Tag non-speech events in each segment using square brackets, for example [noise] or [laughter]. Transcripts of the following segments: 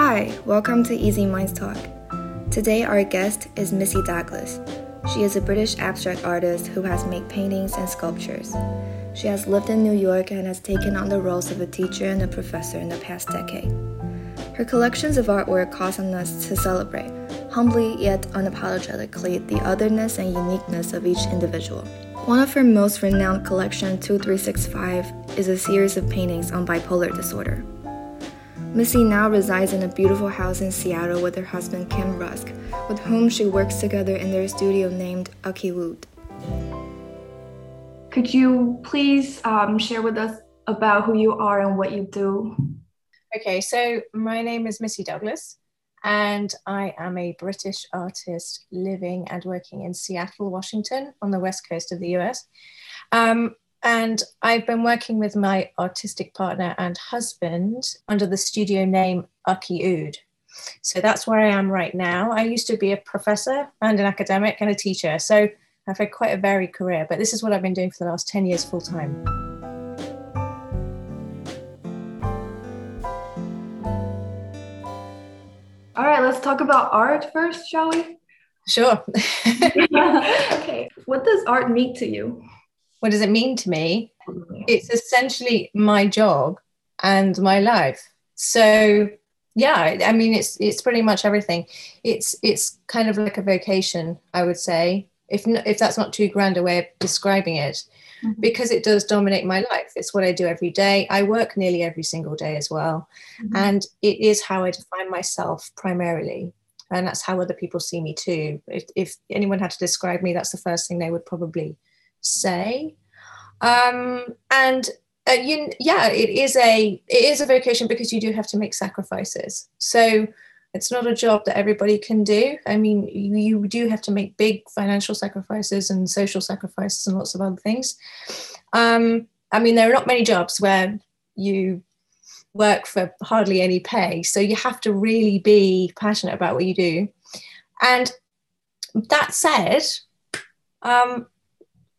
Hi, welcome to Easy Minds Talk. Today, our guest is Missy Douglas. She is a British abstract artist who has made paintings and sculptures. She has lived in New York and has taken on the roles of a teacher and a professor in the past decade. Her collections of artwork cause on us to celebrate, humbly yet unapologetically, the otherness and uniqueness of each individual. One of her most renowned collection, 2365, is a series of paintings on bipolar disorder. Missy now resides in a beautiful house in Seattle with her husband Kim Rask, with whom she works together in their studio named Uckiood. Could you please um, share with us about who you are and what you do? Okay, so my name is Missy Douglas, and I am a British artist living and working in Seattle, Washington, on the west coast of the US. Um, and I've been working with my artistic partner and husband under the studio name Uckiood. So that's where I am right now. I used to be a professor and an academic and a teacher. So I've had quite a varied career, but this is what I've been doing for the last 10 years full time. All right, let's talk about art first, shall we? Sure. [laughs] okay. What does art mean to you? What does it mean to me? It's essentially my job and my life. So yeah, I mean it's it's pretty much everything. It's it's kind of like a vocation, I would say. If if that's not too grand a way of describing it, mm-hmm. because it does dominate my life. It's what I do every day. I work nearly every single day as well, mm-hmm. and it is how I define myself primarily and that's how other people see me too. If, if, anyone had to describe me, that's the first thing they would probably say. Um, and uh, you, yeah, it is a it is a vocation because you do have to make sacrifices. So it's not a job that everybody can do. I mean, you, you do have to make big financial sacrifices and social sacrifices and lots of other things. Um, I mean, there are not many jobs where you work for hardly any pay. So you have to really be passionate about what you do. And that said, um,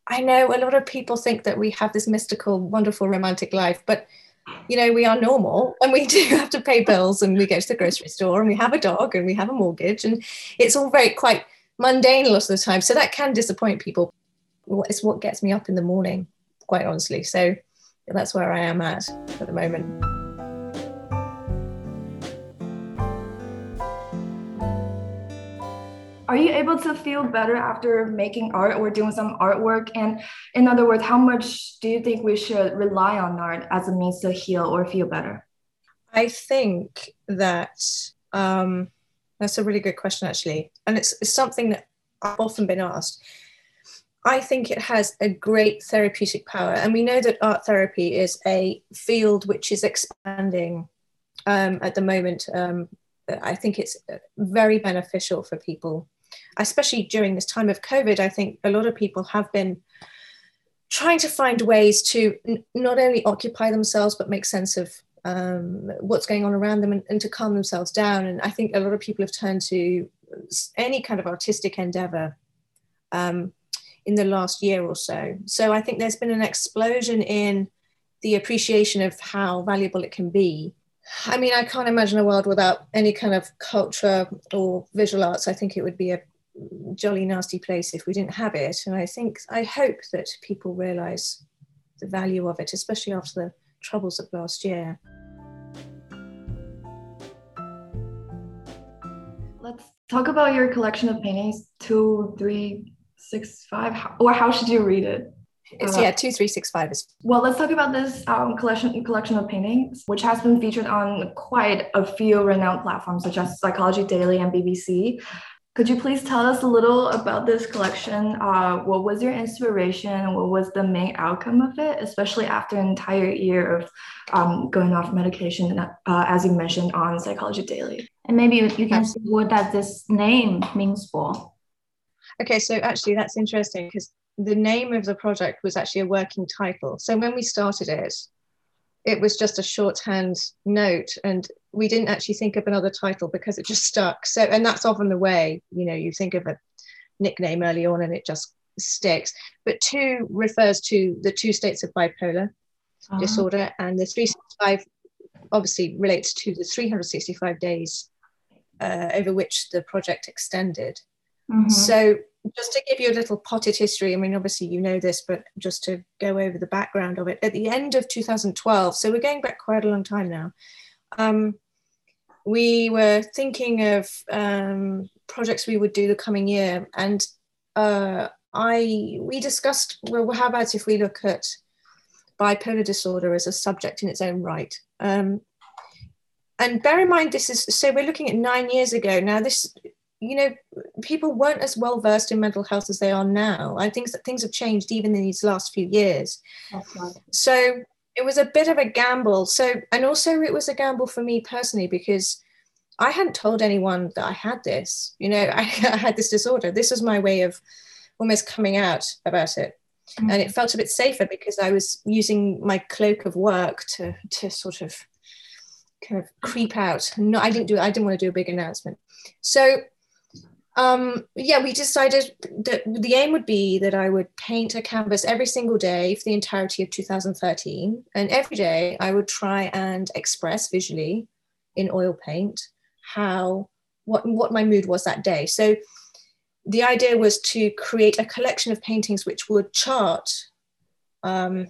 I know a lot of people think that we have this mystical, wonderful, romantic life, but you know, we are normal and we [laughs] do have to pay bills and we go to the grocery store and we have a dog and we have a mortgage and it's all very quite mundane a lot of the time. So that can disappoint people. It's what gets me up in the morning, quite honestly. So that's where I am at at the moment. Are you able to feel better after making art or doing some artwork? And in other words, how much do you think we should rely on art as a means to heal or feel better? I think that um, that's a really good question, actually. And it's, it's something that I've often been asked. I think it has a great therapeutic power. And we know that art therapy is a field which is expanding um, at the moment. Um, I think it's very beneficial for people especially during this time of COVID, I think a lot of people have been trying to find ways to n- not only occupy themselves but make sense of um, what's going on around them and, and, to calm themselves down. And I think a lot of people have turned to any kind of artistic endeavor um, in the last year or so. So I think there's been an explosion in the appreciation of how valuable it can be. I mean, I can't imagine a world without any kind of culture or visual arts. I think it would be a jolly nasty place if we didn't have it. And I think, I hope that people realize the value of it, especially after the troubles of last year. Let's talk about your collection of paintings, two, three, six, five, or how should you read it? It's uh, yeah, two three six five is. Well, let's talk about this um, collection collection of paintings, which has been featured on quite a few renowned platforms such as Psychology Daily and BBC. Could you please tell us a little about this collection? Uh, what was your inspiration? What was the main outcome of it, especially after an entire year of um, going off medication, uh, as you mentioned on Psychology Daily? And maybe you can see what that this name means for. Okay, so actually that's interesting because the name of the project was actually a working title. So when we started it, it was just a shorthand note and we didn't actually think of another title because it just stuck so and that's often the way you know you think of a nickname early on and it just sticks but two refers to the two states of bipolar uh-huh. disorder and the 365 obviously relates to the 365 days uh, over which the project extended. Mhm. So, just to give you a little potted history, I mean, obviously you know this, but just to go over the background of it, at the end of 2012, so we're going back quite a long time now, um, we were thinking of um, projects we would do the coming year, and uh, I we discussed well, how about if we look at bipolar disorder as a subject in its own right. Um, and bear in mind, this is so we're looking at nine years ago. Now, this, you know, people weren't as well versed in mental health as they are now. I think that things have changed even in these last few years. Right. So it was a bit of a gamble. So, and also it was a gamble for me personally because I hadn't told anyone that I had this. You know, I, [laughs] I had this disorder. This was my way of almost coming out about it mm-hmm. and it felt a bit safer because I was using my cloak of work to to sort of kind of creep out. No, I didn't do. I didn't want to do a big announcement. So, um, yeah, we decided that the aim would be that I would paint a canvas every single day for the entirety of 2013, and every day I would try and express visually in oil paint how what what my mood was that day. So the idea was to create a collection of paintings which would chart um,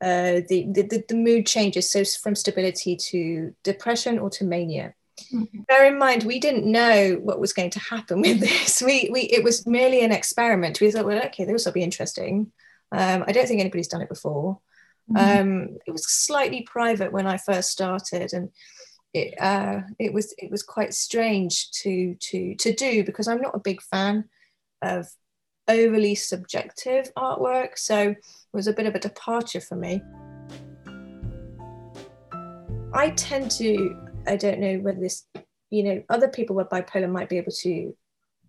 uh, the, the, the mood changes, so from stability to depression or to mania. Mhm. Bear in mind, we didn't know what was going to happen [laughs] with this. We, we it was merely an experiment. We thought, well, okay, this will be interesting. Um, I don't think anybody's done it before. Mhm. Um, it was slightly private when I first started, and it uh, it was it was quite strange to to to do because I'm not a big fan of overly subjective artwork. So it was a bit of a departure for me. I tend to I don't know whether this you know other people with bipolar might be able to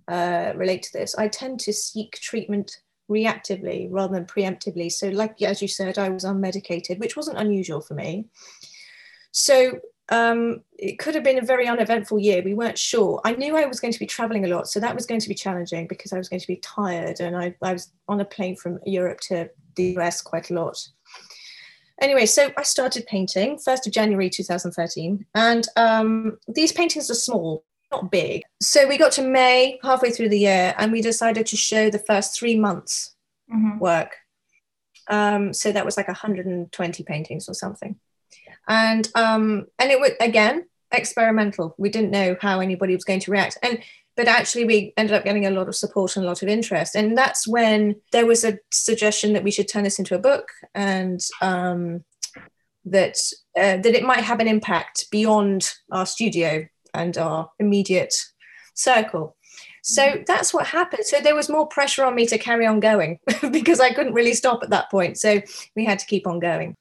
uh, relate to this. I tend to seek treatment reactively rather than preemptively. So, like as you said, I was unmedicated, which wasn't unusual for me. So um, it could have been a very uneventful year. We weren't sure. I knew I was going to be traveling a lot, so that was going to be challenging because I was going to be tired, and I, I was on a plane from Europe to the US quite a lot. Anyway, so I started painting 1st of January 2013, and um, these paintings are small, not big. So we got to May, halfway through the year, and we decided to show the first three months Mhm. work. Um, so that was like 120 paintings or something. And um, and it was again experimental. We didn't know how anybody was going to react. And but actually we ended up getting a lot of support and a lot of interest. And that's when there was a suggestion that we should turn this into a book and um, that uh, that it might have an impact beyond our studio and our immediate circle. So that's what happened. So there was more pressure on me to carry on going [laughs] because I couldn't really stop at that point. So we had to keep on going.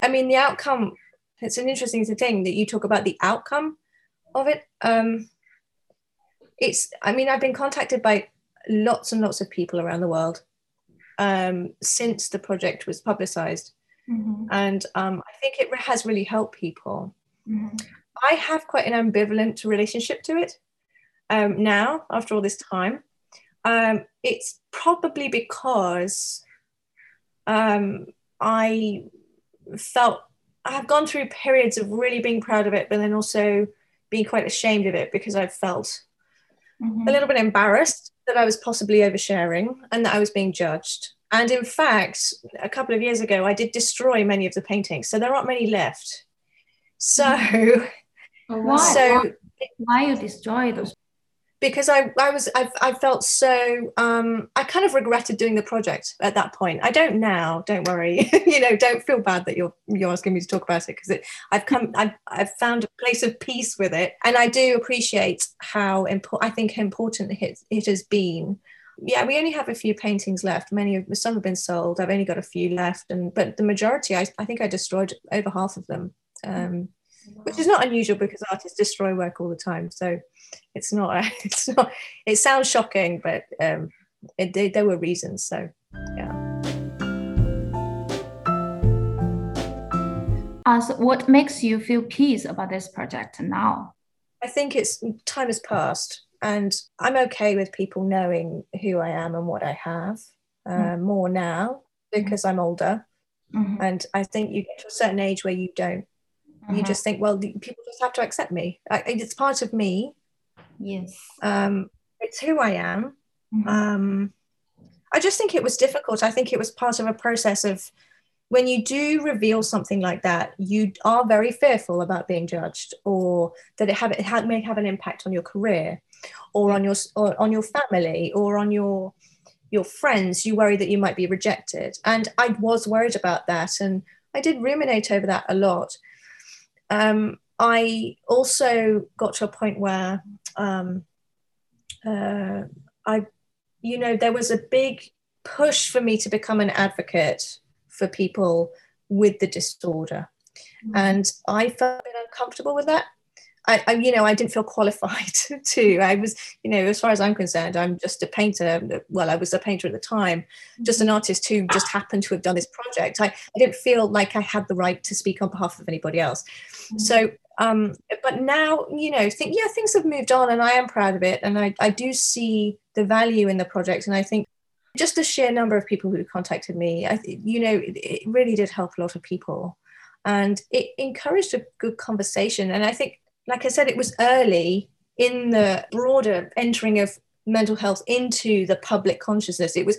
I mean, the outcome, it's an interesting thing that you talk about the outcome of it. Um, it's, I mean, I've been contacted by lots and lots of people around the world um, since the project was publicized. Mhm. And um, I think it has really helped people. Mhm. I have quite an ambivalent relationship to it um, now, after all this time. Um, it's probably because um, I felt I have gone through periods of really being proud of it, but then also being quite ashamed of it because I felt Mhm. a little bit embarrassed that I was possibly oversharing and that I was being judged. And in fact, a couple of years ago, I did destroy many of the paintings, so there aren't many left. So, [laughs] Why? so Why- Why you destroy those? Because I, I was I, I felt so um, I kind of regretted doing the project at that point. I don't now. Don't worry. [laughs] you know, don't feel bad that you're you're asking me to talk about it because I've come I've, I've found a place of peace with it, and I do appreciate how important I think important it, it has been. Yeah, we only have a few paintings left. Many of some have been sold. I've only got a few left, and but the majority, I, I think I destroyed over half of them. Um, which is not unusual because artists destroy work all the time. So it's not, [laughs] it's not, it sounds shocking, but um, it, they, there were reasons. So yeah. As what makes you feel peace about this project now? I think it's time has passed and I'm okay with people knowing who I am and what I have uh, more now because I'm older. Mm-hmm. And I think you get to a certain age where you don't. Mm-hmm. You just think, well, people just have to accept me. It's part of me. Yes. Um, it's who I am. Mm-hmm. Um, I just think it was difficult. I think it was part of a process of when you do reveal something like that, you are very fearful about being judged, or that it have it have, may have an impact on your career, or on your or on your family, or on your your friends. You worry that you might be rejected, and I was worried about that, and I did ruminate over that a lot. Um, I also got to a point where um, uh, I, you know, there was a big push for me to become an advocate for people with the disorder. Mm-hmm. And I felt a bit uncomfortable with that. I, I, you know, I didn't feel qualified [laughs] to. I was, you know, as far as I'm concerned, I'm just a painter. Well, I was a painter at the time, just an mm-hmm. artist who just happened to have done this project. I, I didn't feel like I had the right to speak on behalf of anybody else. Mm-hmm. So, um, but now, you know, think, yeah, things have moved on and I am proud of it. And I, I do see the value in the project. And I think just the sheer number of people who contacted me, I, you know, it, it really did help a lot of people. And it encouraged a good conversation. And I think, like I said, it was early in the broader entering of mental health into the public consciousness. It was,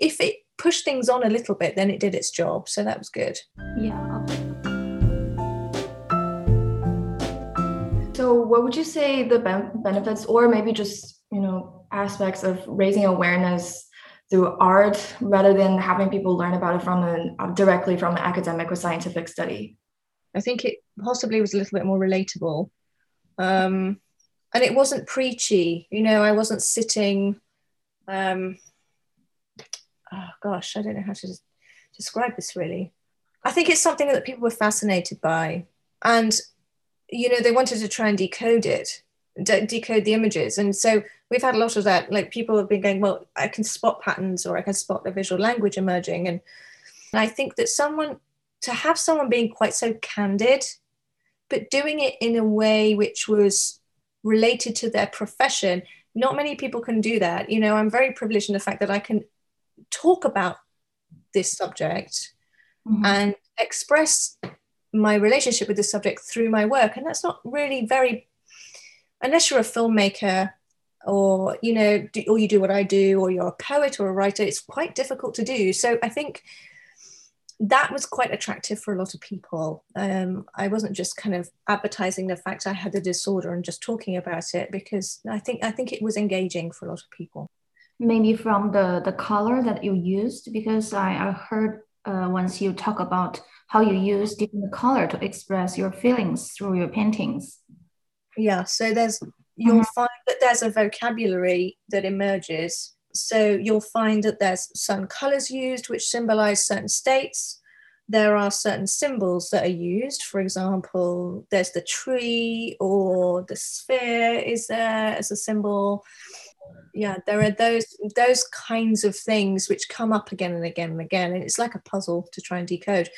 if it pushed things on a little bit, then it did its job. So that was good. Yeah. So, what would you say the benefits, or maybe just you know aspects of raising awareness through art rather than having people learn about it from an uh, directly from an academic or scientific study i think it possibly was a little bit more relatable. Um, and it wasn't preachy you know i wasn't sitting um, oh gosh i don't know how to describe this really. I think it's something that people were fascinated by. And you know they wanted to try and decode it de- decode the images. And so we've had a lot of that like people have been going well i can spot patterns or i can spot the visual language emerging. And i think that someone to have someone being quite so candid but doing it in a way which was related to their profession. Not many people can do that. You know i'm very privileged in the fact that i can talk about this subject mm-hmm. and express my relationship with the subject through my work. And that's not really very unless you're a filmmaker or you know do, or you do what i do or you're a poet or a writer it's quite difficult to do. So i think that was quite attractive for a lot of people. Um, i wasn't just kind of advertising the fact i had a disorder and just talking about it because i think i think it was engaging for a lot of people. Maybe from the the color that you used because i, I heard uh, once you talk about how you use different color to express your feelings through your paintings. Yeah so there's you'll mm-hmm. find that there's a vocabulary that emerges so you'll find that there's certain colors used which symbolize certain states. There are certain symbols that are used. For example there's the tree or the sphere is there as a symbol. Yeah there are those those kinds of things which come up again and again and again and it's like a puzzle to try and decode.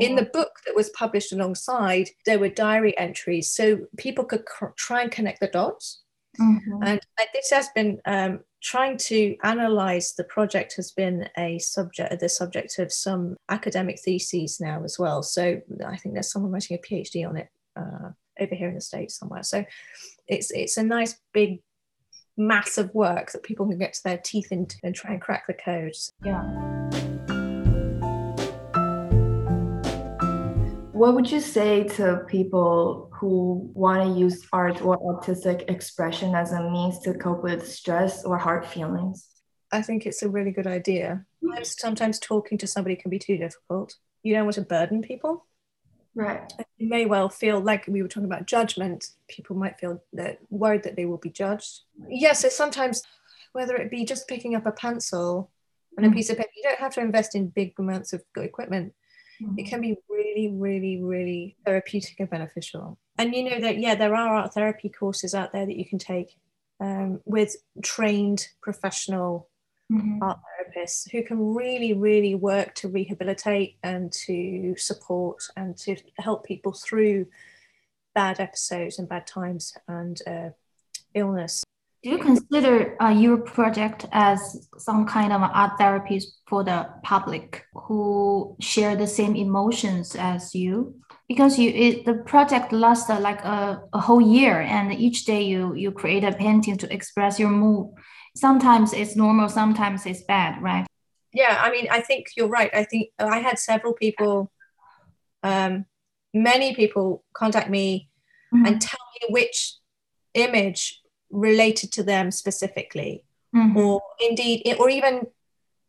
In the book that was published alongside there were diary entries so people could cr- try and connect the dots mm-hmm. and this has been um, trying to analyze the project has been a subject the subject of some academic theses now as well so i think there's someone writing a phd on it uh, over here in the states somewhere so it's it's a nice big massive work that people can get to their teeth into and try and crack the codes. Yeah. What would you say to people who want to use art or artistic expression as a means to cope with stress or hard feelings? I think it's a really good idea. Sometimes talking to somebody can be too difficult. You don't want to burden people. Right. You may well feel like we were talking about judgment. People might feel that worried that they will be judged. Yes, so sometimes whether it be just picking up a pencil and a mm. piece of paper, you don't have to invest in big amounts of equipment. Mm-hmm. It can be really, really, really therapeutic and beneficial. And you know that, yeah, there are art therapy courses out there that you can take um, with trained professional mm-hmm. art therapists who can really, really work to rehabilitate and to support and to help people through bad episodes and bad times and uh, illness. Do you consider uh, your project as some kind of art therapy for the public who share the same emotions as you? Because you it, the project lasts uh, like a, a whole year, and each day you you create a painting to express your mood. Sometimes it's normal, sometimes it's bad, right? Yeah, I mean, I think you're right. I think I had several people, um, many people contact me mm-hmm. and tell me which image related to them specifically. Mm-hmm. or indeed or even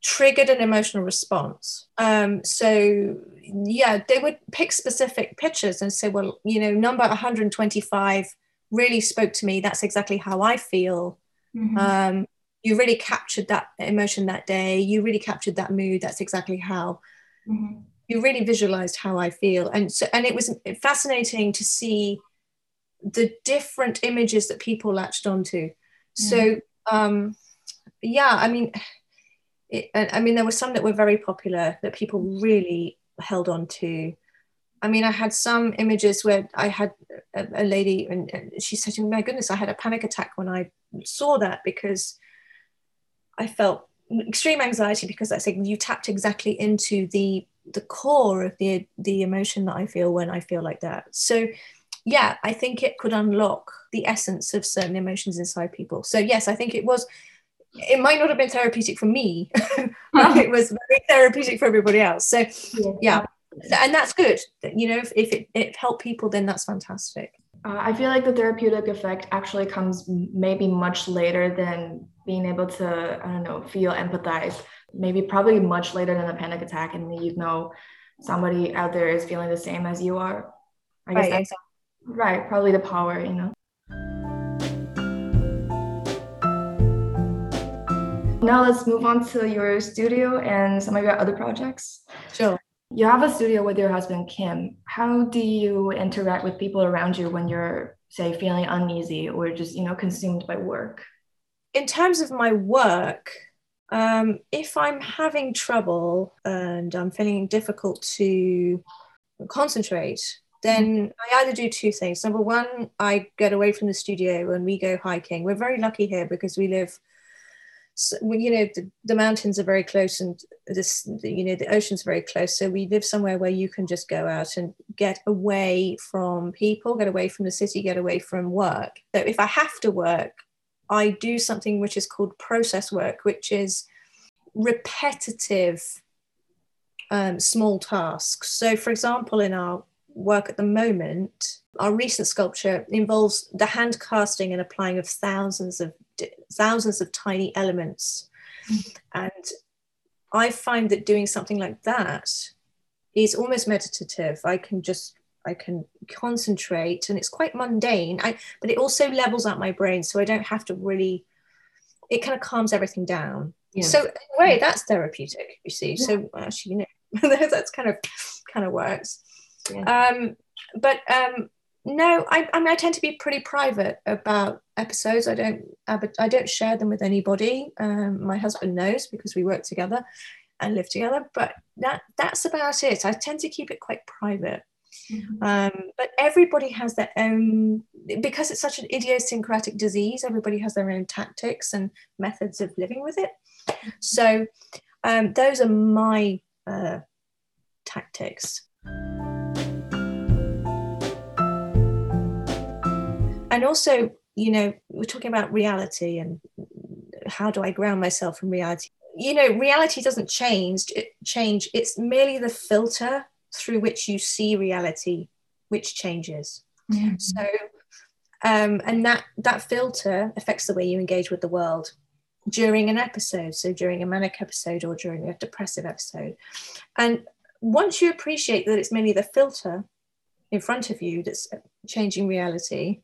triggered an emotional response. Um, so yeah they would pick specific pictures and say well you know number 125 really spoke to me. That's exactly how i feel. Mm-hmm. um, you really captured that emotion that day. You really captured that mood. That's exactly how mm-hmm. you really visualized how i feel. And so and it was fascinating to see the different images that people latched onto. So mm-hmm. um, yeah, I mean, it, I mean, there were some that were very popular that people really held on to. I mean, I had some images where I had a, a lady, and, and she said to me, "My goodness, I had a panic attack when I saw that because I felt extreme anxiety because I said you tapped exactly into the the core of the the emotion that I feel when I feel like that." So yeah, I think it could unlock the essence of certain emotions inside people. So yes, I think it was. It might not have been therapeutic for me, [laughs] but it was [laughs] very therapeutic for everybody else. So yeah, and that's good. You know, if, if it, it helped people, then that's fantastic. Uh, I feel like the therapeutic effect actually comes maybe much later than being able to, I don't know, feel empathize. Maybe probably much later than a panic attack, and you know somebody out there is feeling the same as you are. I guess right, that's Right, probably the power, you know. Now let's move on to your studio and some of your other projects. Sure. You have a studio with your husband Kim. How do you interact with people around you when you're, say, feeling uneasy or just, you know, consumed by work? In terms of my work, um, if I'm having trouble and I'm feeling difficult to concentrate, then I either do two things. Number one, I get away from the studio and we go hiking. We're very lucky here because we live, you know, the, the mountains are very close and this, you know, the ocean's very close. So we live somewhere where you can just go out and get away from people, get away from the city, get away from work. So if I have to work, I do something which is called process work, which is repetitive um, small tasks. So, for example, in our work at the moment, our recent sculpture involves the hand casting and applying of thousands of thousands of tiny elements. Mm. And I find that doing something like that is almost meditative. I can just I can concentrate and it's quite mundane. I but it also levels out my brain so I don't have to really it kind of calms everything down. Yeah. So in a way that's therapeutic, you see. Yeah. So actually, you know, [laughs] that's kind of kind of works. Yeah. Um, but um, no, I, I mean, I tend to be pretty private about episodes. I don't, I don't share them with anybody. Um, my husband knows because we work together and live together. But that that's about it. I tend to keep it quite private. Mm-hmm. Um, but everybody has their own because it's such an idiosyncratic disease. Everybody has their own tactics and methods of living with it. Mm-hmm. So um, those are my uh, tactics. And also you know we're talking about reality and how do i ground myself in reality? You know reality doesn't change it change it's merely the filter through which you see reality which changes. Mm-hmm. so um, and that that filter affects the way you engage with the world during an episode so during a manic episode or during a depressive episode. And once you appreciate that it's merely the filter in front of you that's changing reality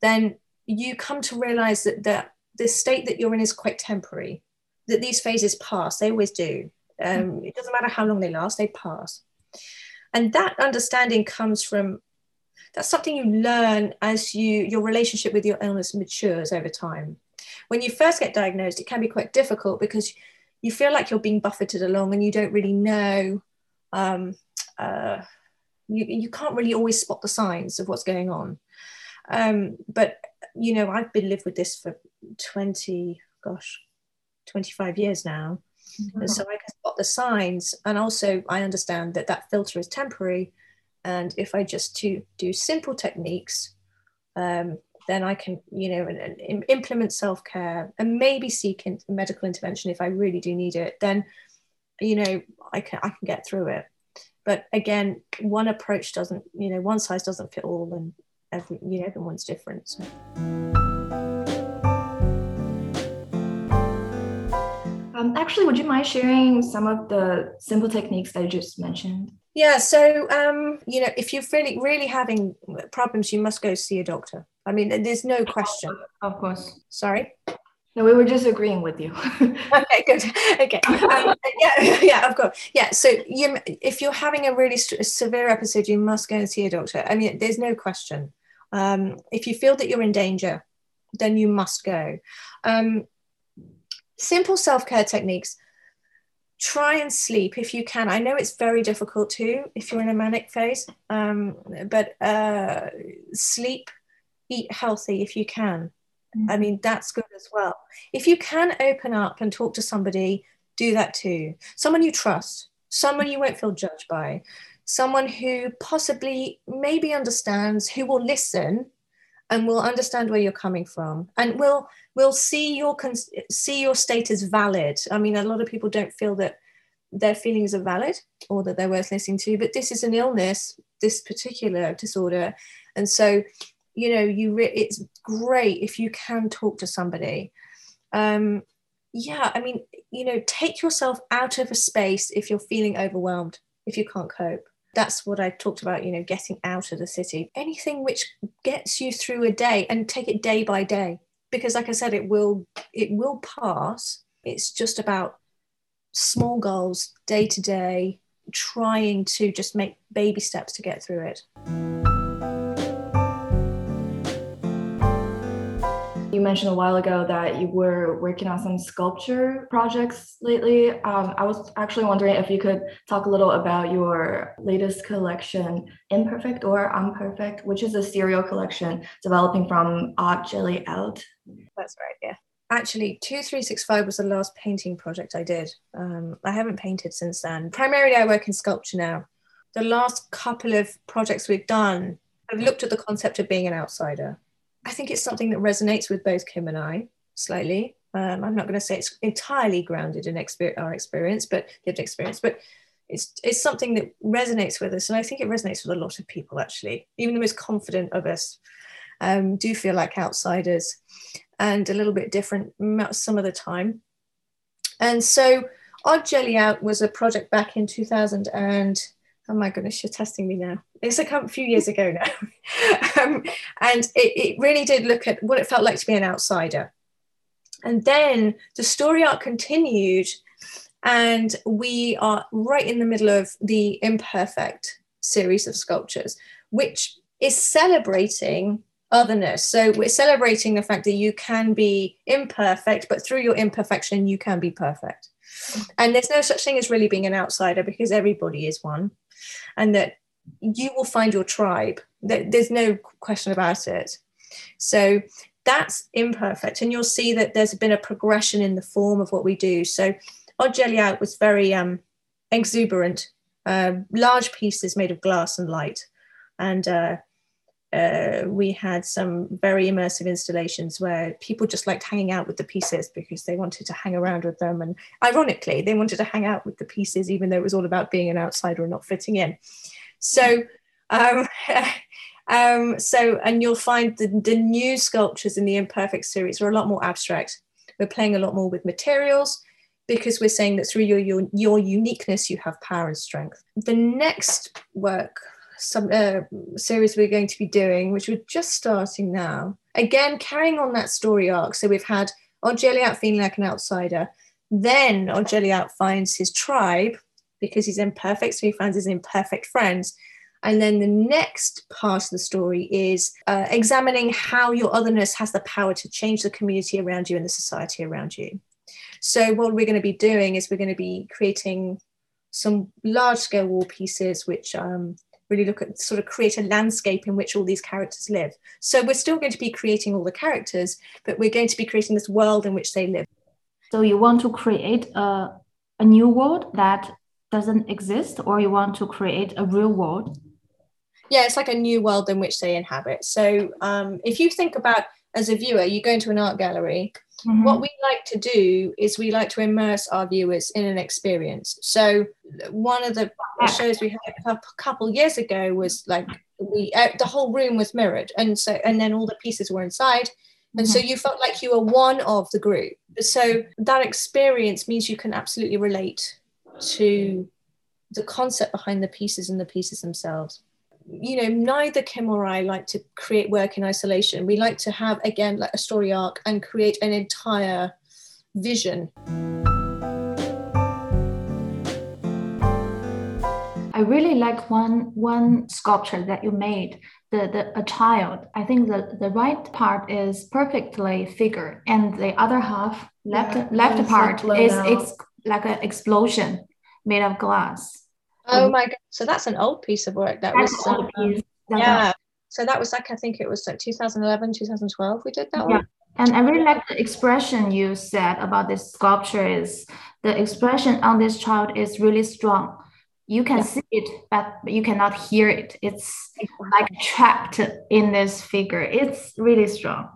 then you come to realize that, that the state that you're in is quite temporary, that these phases pass, they always do. Um, it doesn't matter how long they last, they pass. And that understanding comes from that's something you learn as you your relationship with your illness matures over time. When you first get diagnosed, it can be quite difficult because you feel like you're being buffeted along and you don't really know um, uh, you, you can't really always spot the signs of what's going on um, but you know, I've been lived with this for 20, gosh, 25 years now. Mm-hmm. And so I can spot the signs. And also, I understand that that filter is temporary. And if I just to do simple techniques, um, then I can, you know, and, and implement self care and maybe seek in medical intervention if I really do need it. Then, you know, I can I can get through it. But again, one approach doesn't, you know, one size doesn't fit all, and every, you know, everyone's different. So. Um, actually, would you mind sharing some of the simple techniques that you just mentioned? Yeah, so um, you know, if you're really really having problems, you must go see a doctor. I mean, there's no question. Of course. Sorry. No, we were just agreeing with you. [laughs] okay, good. Okay. [laughs] Um, yeah, yeah, of course. Yeah. So you, if you're having a really severe episode, you must go and see a doctor. I mean, there's no question. Um, if you feel that you're in danger, then you must go. Um, simple self care techniques try and sleep if you can. I know it's very difficult to if you're in a manic phase, um, but uh, sleep, eat healthy if you can. Mm-hmm. I mean, that's good as well. If you can open up and talk to somebody, do that too. Someone you trust, someone you won't feel judged by, someone who possibly maybe understands, who will listen and will understand where you're coming from and will will see your see your state as valid. I mean a lot of people don't feel that their feelings are valid or that they're worth listening to but this is an illness this particular disorder. And so you know you re- it's great if you can talk to somebody. Um yeah i mean you know take yourself out of a space if you're feeling overwhelmed if you can't cope that's what I talked about, you know, getting out of the city. Anything which gets you through a day and take it day by day. Because like I said, it will it will pass. It's just about small goals, day to day, trying to just make baby steps to get through it. You mentioned a while ago that you were working on some sculpture projects lately. Um, I was actually wondering if you could talk a little about your latest collection, Imperfect or Unperfect, which is a serial collection developing from Odd Jelly Out. That's right, yeah. Actually, 2365 was the last painting project I did. Um, I haven't painted since then. Primarily, I work in sculpture now. The last couple of projects we've done, I've looked at the concept of being an outsider I think it's something that resonates with both Kim and I slightly. Um, I'm not going to say it's entirely grounded in exper- our experience, but lived experience, but it's it's something that resonates with us, and I think it resonates with a lot of people actually. Even the most confident of us um, do feel like outsiders and a little bit different some of the time. And so, Odd Jelly Out was a project back in 2000 and oh my goodness, you're testing me now. It's a few years ago now. [laughs] um, and it, it really did look at what it felt like to be an outsider. And then the story arc continued, and we are right in the middle of the imperfect series of sculptures, which is celebrating otherness. So we're celebrating the fact that you can be imperfect, but through your imperfection, you can be perfect. And there's no such thing as really being an outsider because everybody is one and that you will find your tribe. There's no question about it. So that's imperfect. And you'll see that there's been a progression in the form of what we do. So Odd Jelly Out was very um, exuberant, uh, large pieces made of glass and light. And uh, uh, we had some very immersive installations where people just liked hanging out with the pieces because they wanted to hang around with them. And ironically, they wanted to hang out with the pieces, even though it was all about being an outsider and not fitting in. So, um, [laughs] um, so and you'll find the, the new sculptures in the Imperfect series are a lot more abstract. We're playing a lot more with materials because we're saying that through your, your, your uniqueness, you have power and strength. The next work some uh, series we're going to be doing, which we're just starting now. Again, carrying on that story arc. So we've had Out feeling like an outsider. Then Out finds his tribe because he's imperfect, so he finds his imperfect friends. And then the next part of the story is uh, examining how your otherness has the power to change the community around you and the society around you. So, what we're going to be doing is we're going to be creating some large scale wall pieces, which um, really look at sort of create a landscape in which all these characters live. So we're still going to be creating all the characters, but we're going to be creating this world in which they live. So you want to create a, a new world that doesn't exist, or you want to create a real world? Yeah, it's like a new world in which they inhabit. So um, if you think about as a viewer, you go into an art gallery. Mm-hmm. What we like to do is we like to immerse our viewers in an experience. So one of the shows we had a couple years ago was like we uh, the whole room was mirrored, and so and then all the pieces were inside, and mm-hmm. so you felt like you were one of the group. So that experience means you can absolutely relate to the concept behind the pieces and the pieces themselves you know, neither Kim or I like to create work in isolation. We like to have, again, like a story arc and create an entire vision. I really like one one sculpture that you made, the, the a child. I think the, the right part is perfectly figured, and the other half left yeah, left part is it's like an explosion made of glass. Oh um, my god! So that's an old piece of work. That was um, yeah. So that was like I think it was like 2011, 2012. We did that yeah. one. And I really like the expression you said about this sculpture. Is the expression on this child is really strong. You can yeah. see it, but you cannot hear it. It's like trapped in this figure. It's really strong.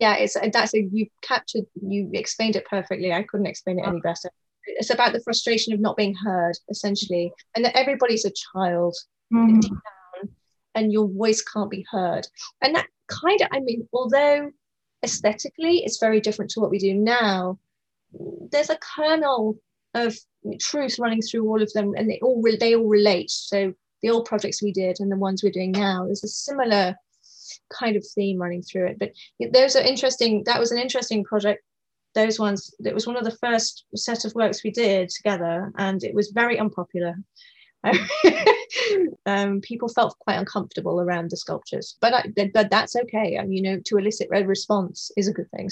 Yeah, it's that's a you captured. You explained it perfectly. I couldn't explain it any better it's about the frustration of not being heard essentially and that everybody's a child. Mm. and your voice can't be heard. And that kind of i mean although aesthetically it's very different to what we do now there's a kernel of truth running through all of them and they all they all relate. So the old projects we did and the ones we're doing now there's a similar kind of theme running through it. But there's an interesting that was an interesting project those ones it was one of the first set of works we did together and it was very unpopular. [laughs] Um, people felt quite uncomfortable around the sculptures but, I, but that's okay. And you know to elicit a response is a good thing.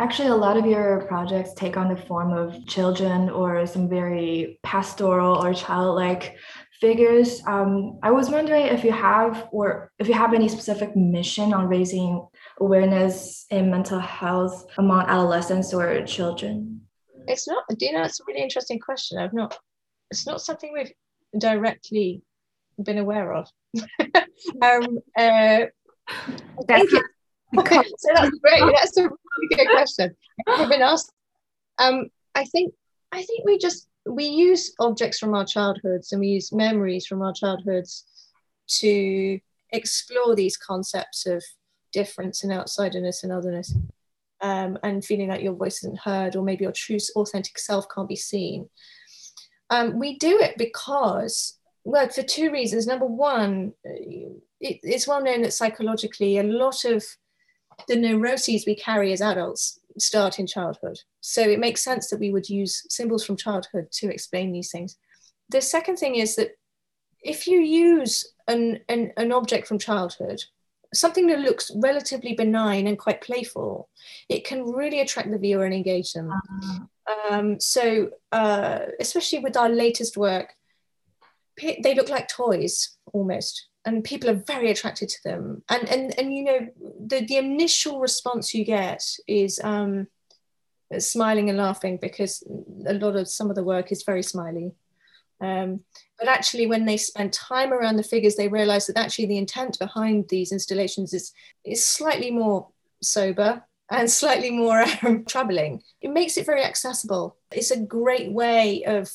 Actually, a lot of your projects take on the form of children or some very pastoral or childlike figures. Um, I was wondering if you have or if you have any specific mission on raising awareness in mental health among adolescents or children. It's not. Do you know? It's a really interesting question. I've not. It's not something we've directly been aware of. [laughs] um, uh, that's, [laughs] so that's great. That's a really good question. I've been asked. Um, I think. I think we just we use objects from our childhoods and we use memories from our childhoods to explore these concepts of difference and outsiderness and otherness um, and feeling like your voice isn't heard or maybe your true authentic self can't be seen. Um, we do it because well for two reasons. Number one it, it's well known that psychologically a lot of the neuroses we carry as adults start in childhood. So it makes sense that we would use symbols from childhood to explain these things. The second thing is that if you use an, an, an object from childhood, something that looks relatively benign and quite playful, it can really attract the viewer and engage them. Uh-huh. Um, so, uh, especially with our latest work, they look like toys almost and people are very attracted to them. And and and you know the the initial response you get is um smiling and laughing because a lot of some of the work is very smiley. Um, but actually when they spend time around the figures they realize that actually the intent behind these installations is is slightly more sober and [laughs] slightly more um, troubling. It makes it very accessible. It's a great way of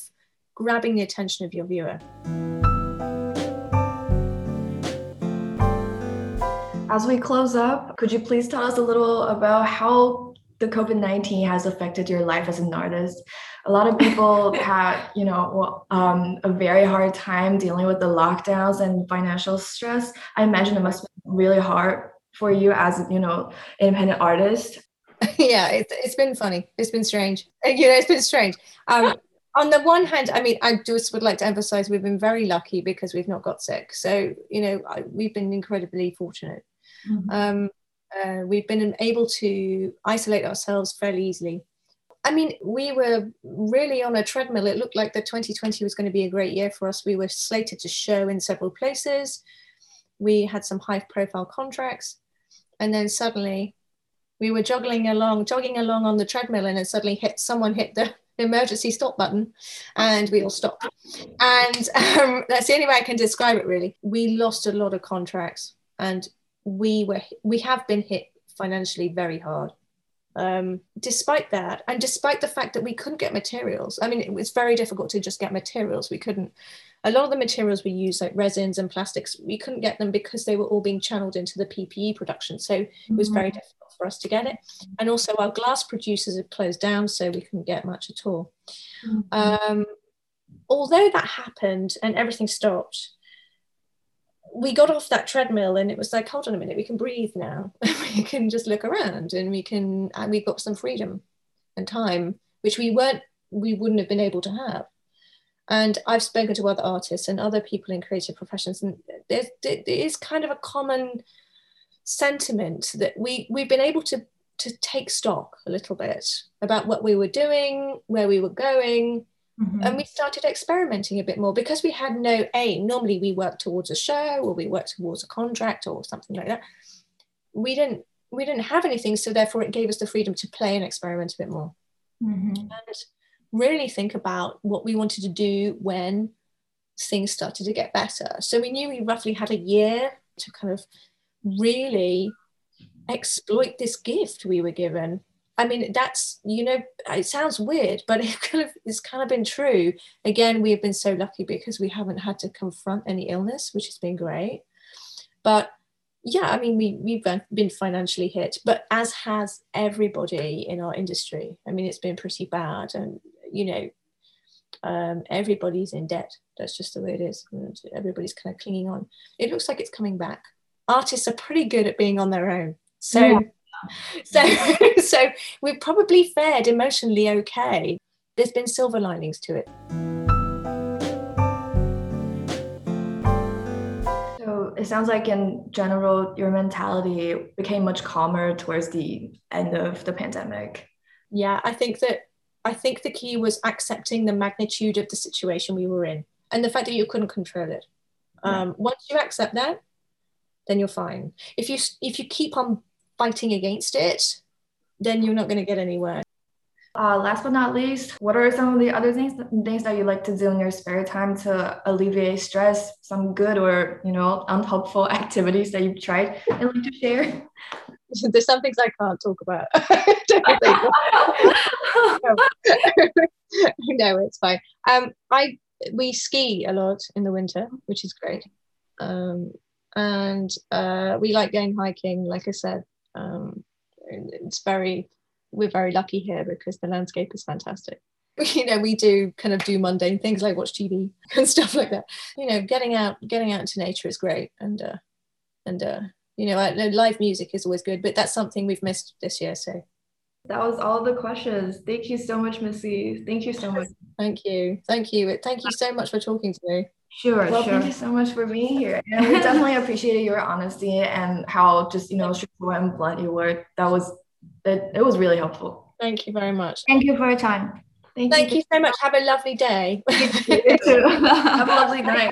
grabbing the attention of your viewer As we close up, could you please tell us a little about how the COVID 19 has affected your life as an artist? A lot of people [laughs] had, you know, um, a very hard time dealing with the lockdowns and financial stress. I imagine it must be really hard for you as, you know, independent artist. [laughs] yeah, it's, it's been funny. It's been strange. You know, it's been strange. Um, [laughs] on the one hand, I mean, I just would like to emphasize we've been very lucky because we've not got sick. So, you know, I, we've been incredibly fortunate. Mm-hmm. Um, uh, we've been able to isolate ourselves fairly easily. I mean, we were really on a treadmill. It looked like the 2020 was going to be a great year for us. We were slated to show in several places. We had some high profile contracts. And then suddenly we were jogging along, jogging along on the treadmill, and then suddenly hit someone hit the [laughs] emergency stop button and we all stopped. And [laughs] um, that's the only way I can describe it really. We lost a lot of contracts and we were we have been hit financially very hard. Um, despite that, and despite the fact that we couldn't get materials, I mean, it was very difficult to just get materials. We couldn't, a lot of the materials we use, like resins and plastics, we couldn't get them because they were all being channeled into the PPE production. So it was very mm-hmm. difficult for us to get it. And also, our glass producers had closed down, so we couldn't get much at all. Mm-hmm. Um, although that happened and everything stopped, we got off that treadmill and it was like, hold on a minute, we can breathe now. [laughs] we can just look around and we can, and we got some freedom and time, which we weren't, we wouldn't have been able to have. And I've spoken to other artists and other people in creative professions, and there is kind of a common sentiment that we we've been able to to take stock a little bit about what we were doing, where we were going, Mm-hmm. And we started experimenting a bit more because we had no aim. Normally, we work towards a show or we work towards a contract or something like that. We didn't we didn't have anything, so therefore, it gave us the freedom to play and experiment a bit more, mm-hmm. and really think about what we wanted to do when things started to get better. So we knew we roughly had a year to kind of really exploit this gift we were given I mean, that's you know, it sounds weird, but [laughs] it kind of it's kind of been true. Again, we have been so lucky because we haven't had to confront any illness, which has been great. But yeah, I mean, we we've been financially hit, but as has everybody in our industry. I mean, it's been pretty bad, and you know, um, everybody's in debt. That's just the way it is. Everybody's kind of clinging on. It looks like it's coming back. Artists are pretty good at being on their own. So. Yeah so [laughs] [laughs] so we've probably fared emotionally okay. There's been silver linings to it. So it sounds like in general your mentality became much calmer towards the end of the pandemic. Yeah i think that i think the key was accepting the magnitude of the situation we were in and the fact that you couldn't control it. Um, once you accept that then you're fine. If you if you keep on fighting against it, then you're not going to get anywhere. Uh, last but not least, what are some of the other things things that you like to do in your spare time to alleviate stress? Some good or you know unhelpful [laughs] activities that you've tried and like to share. [laughs] There's some things I can't talk about. [laughs] no, it's fine. Um, I we ski a lot in the winter, which is great. Um, and uh, we like going hiking, like I said, um, it's very we're very lucky here because the landscape is fantastic. [laughs] You know we do kind of do mundane things like watch tv [laughs] and stuff like that. You know getting out getting out into nature is great. And uh and uh you know live music is always good but that's something we've missed this year so. That was all the questions. Thank you so much missy. Thank you so much. Thank you. Thank you. Thank you so much for talking to me Sure, well, sure. Thank you so much for being here. And we definitely [laughs] appreciated your honesty and how just, you know, straightforward and blunt you were. That was, it, it was really helpful. Thank you very much. Thank you for your time. Thank, Thank you. you so much. Have a lovely day. You [laughs] too. Have a lovely [laughs] night.